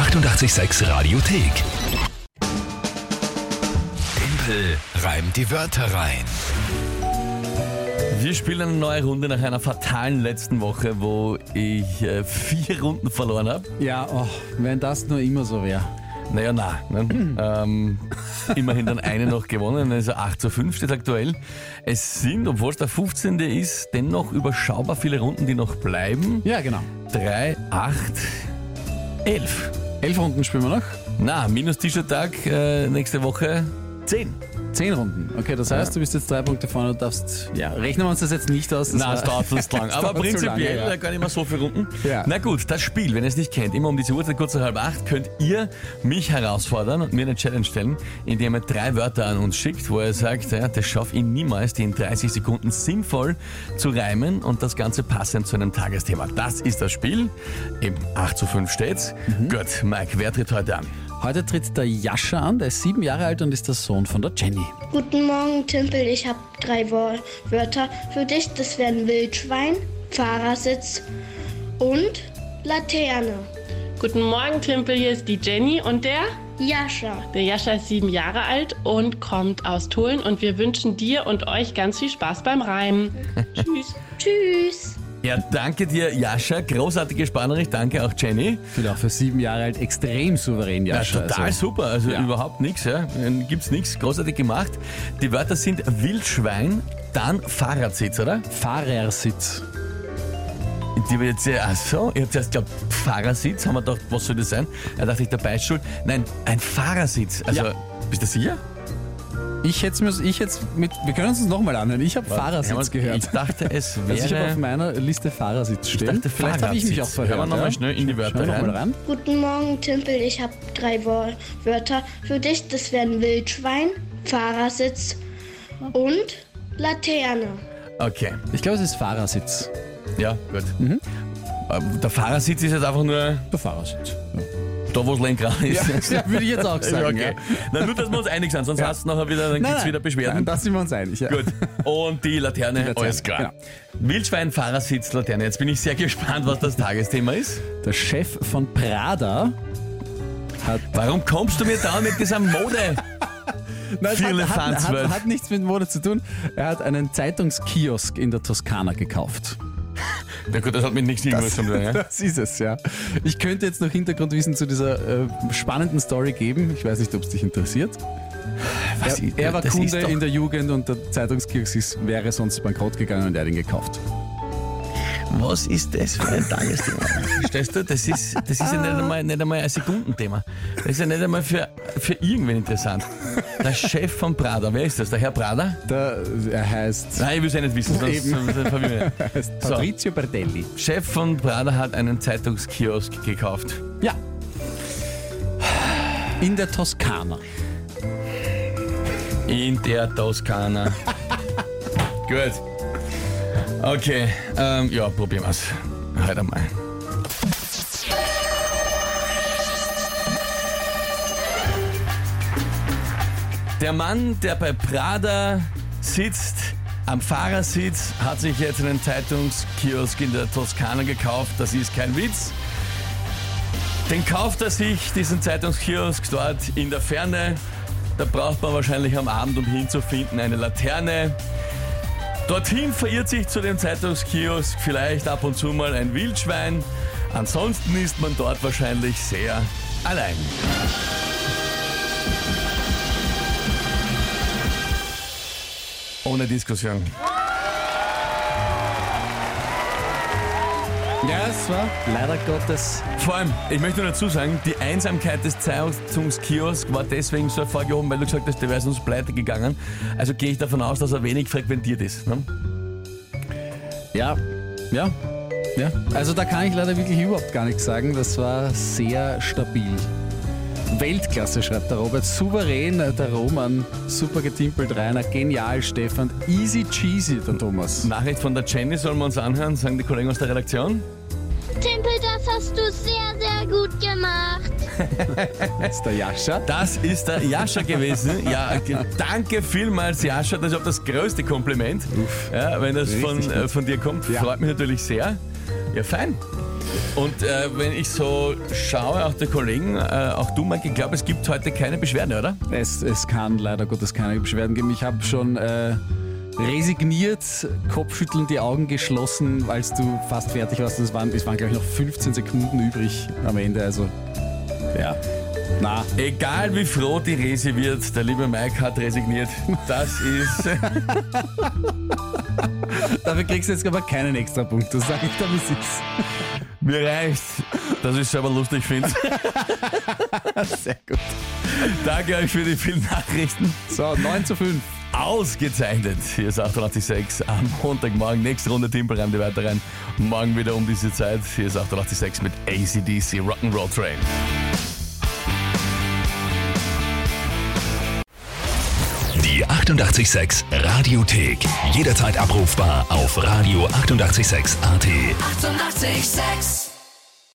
886 Radiothek. Tempel reimt die Wörter rein. Wir spielen eine neue Runde nach einer fatalen letzten Woche, wo ich äh, vier Runden verloren habe. Ja, oh, wenn das nur immer so wäre. Naja, na. Ne? ähm, immerhin dann eine noch gewonnen, also 8 zu 5 steht aktuell. Es sind, obwohl es der 15. ist, dennoch überschaubar viele Runden, die noch bleiben. Ja, genau. 3, 8, 11. Elf Runden spielen wir noch. Na, minus T-Shirt-Tag äh, nächste Woche 10. Zehn Runden. Okay, das heißt, Ja. du bist jetzt drei Punkte vorne und darfst. Ja, rechnen wir uns das jetzt nicht aus. Na, es dauert sonst lang. Aber prinzipiell lange, ja. gar nicht mehr so viele Runden. Ja. Na gut, das Spiel, wenn ihr es nicht kennt, immer um diese Uhrzeit kurz nach halb acht, könnt ihr mich herausfordern und mir eine Challenge stellen, indem ihr drei Wörter an uns schickt, wo ihr sagt, ja, das schaffe ich niemals, die in 30 Sekunden sinnvoll zu reimen und das Ganze passend zu einem Tagesthema. Das ist das Spiel. Eben 8 zu 5 steht's. Mhm. Gut, Mike, wer tritt heute an? Heute tritt der Jascha an, der ist sieben Jahre alt und ist der Sohn von der Jenny. Guten Morgen, Timpel. Ich habe drei Wörter für dich. Das wären Wildschwein, Fahrersitz und Laterne. Guten Morgen, Timpel. Hier ist die Jenny und der? Jascha. Der Jascha ist sieben Jahre alt und kommt aus Tulln und wir wünschen dir und euch ganz viel Spaß beim Reimen. Tschüss. Tschüss. Ja, danke dir, Jascha. Großartige Sprachnachricht. Danke auch, Jenny. Ich auch für sieben Jahre alt extrem souverän, Ja, Jascha. total also, super, also ja. überhaupt nichts, ja. gibt's nichts, großartig gemacht. Die Wörter sind Wildschwein, dann Fahrradsitz, oder? Fahrersitz. Die ich jetzt, ach so, ich habe zuerst glaubt, Fahrersitz, haben wir gedacht, was soll das sein? Da dachte ich, der Beistuhl. Nein, ein Fahrersitz. Also, Ja. bist du sicher? Ich hätte es ich hätt's mit. Wir können uns das nochmal anhören. Ich habe Fahrersitz Ich gehört. dachte, es Also ich habe auf wäre... meiner Liste Fahrersitz stehen. dachte, Vielleicht habe ich mich auch verhört. Hören wir noch mal ja? schnell in die Wörter rein. rein. Guten Morgen, Timpel. Ich habe drei Wörter für dich. Das wären Wildschwein, Fahrersitz und Laterne. Okay, Ich glaube, es ist Fahrersitz. ja, gut. Mhm. Ähm, Der Fahrersitz ist jetzt einfach nur Der Fahrersitz. Ja. Da, wo das Lenkrad ist. Ja, würde ich jetzt auch sagen. okay. Ja. Na, nur, dass wir uns einig sind, sonst hast du nachher wieder, dann gibt's wieder Beschwerden. Nein, da sind wir uns einig. Ja. Gut. Und die Laterne, Laterne, alles klar. genau. Wildschwein, Fahrersitz, Laterne. Jetzt bin ich sehr gespannt, was das Tagesthema ist. Der Chef von Prada hat. Warum kommst du mir da mit dieser Mode? Nein, Viele hat, hat, hat, hat nichts mit Mode zu tun. Er hat einen Zeitungskiosk in der Toskana gekauft. Na gut, das hat mit nichts irgendwas zu tun. Ja? Das ist es, ja. Ich könnte jetzt noch Hintergrundwissen zu dieser äh, spannenden Story geben. Ich weiß nicht, ob es dich interessiert. Was Er, er war Kunde in der Jugend und der Zeitungskiosk wäre sonst bankrott gegangen und er hat ihn gekauft. Was ist das für ein Tagesthema? Verstehst du? Das ist, das ist ja nicht einmal, nicht einmal ein Sekundenthema. Das ist ja nicht einmal für, für irgendwen interessant. Der Chef von Prada, wer ist das? Der Herr Prada? Der, er heißt, Nein, ich will es ja nicht wissen, sonst, Eben. sonst verwirren wir. heißt So. Patrizio Bardelli. Chef von Prada hat einen Zeitungskiosk gekauft. Ja. In der Toskana. In der Toskana. Gut. Okay, ähm, ja, probieren wir's. Heute einmal. Der Mann, der bei Prada sitzt, am Fahrersitz, hat sich jetzt einen Zeitungskiosk in der Toskana gekauft. Das ist kein Witz. Den kauft er sich, diesen Zeitungskiosk dort in der Ferne. Da braucht man wahrscheinlich am Abend, um hinzufinden, eine Laterne. Dorthin verirrt sich zu dem Zeitungskiosk vielleicht ab und zu mal ein Wildschwein. Ansonsten ist man dort wahrscheinlich sehr allein. Ohne Diskussion. Ja, es war leider Gottes. Vor allem, ich möchte nur dazu sagen, die Einsamkeit des Zeitungskiosks war deswegen so hervorgehoben, weil du gesagt hast, der wäre sonst pleite gegangen. Also gehe ich davon aus, dass er wenig frequentiert ist. Ne? Ja, ja, ja. Also da kann ich leider wirklich überhaupt gar nichts sagen. Das war sehr stabil. Weltklasse, schreibt der Robert. Souverän, äh, der Roman. Super getimpelt, Rainer. Genial, Stefan. Easy cheesy, der Thomas. Nachricht von der Jenny sollen wir uns anhören, sagen die Kollegen aus der Redaktion. Timpel, das hast du sehr, sehr gut gemacht. Das ist der Jascha. Das ist der Jascha gewesen. Ja, g- danke vielmals, Jascha. Das ist auch das größte Kompliment. Ja, wenn das von, Richtig äh, von dir kommt, Ja. freut mich natürlich sehr. Ja, fein. Und äh, wenn ich so schaue, auch die Kollegen, äh, auch du, Mike, ich glaube, es gibt heute keine Beschwerden, oder? Es, es kann leider Gottes keine Beschwerden geben. Ich habe schon äh, resigniert, kopfschüttelnd die Augen geschlossen, als du fast fertig warst. Es waren, es waren glaube ich, noch 15 Sekunden übrig am Ende. Also, ja. Na, Egal wie froh die Resi wird, der liebe Mike hat resigniert. Das ist. dafür kriegst du jetzt aber keinen extra Punkt. Das sage ich dir, wie es ist. Mir reicht, dass ich es selber lustig finde. Sehr gut. Danke euch für die vielen Nachrichten. So, 9 zu 5. Ausgezeichnet. Hier ist 886 am Montagmorgen. Nächste Runde Timpelreim, die weiter rein. Morgen wieder um diese Zeit. Hier ist 886 mit ACDC Rock'n'Roll Train. Die 886 Radiothek. Jederzeit abrufbar auf radio886.at. 886! 886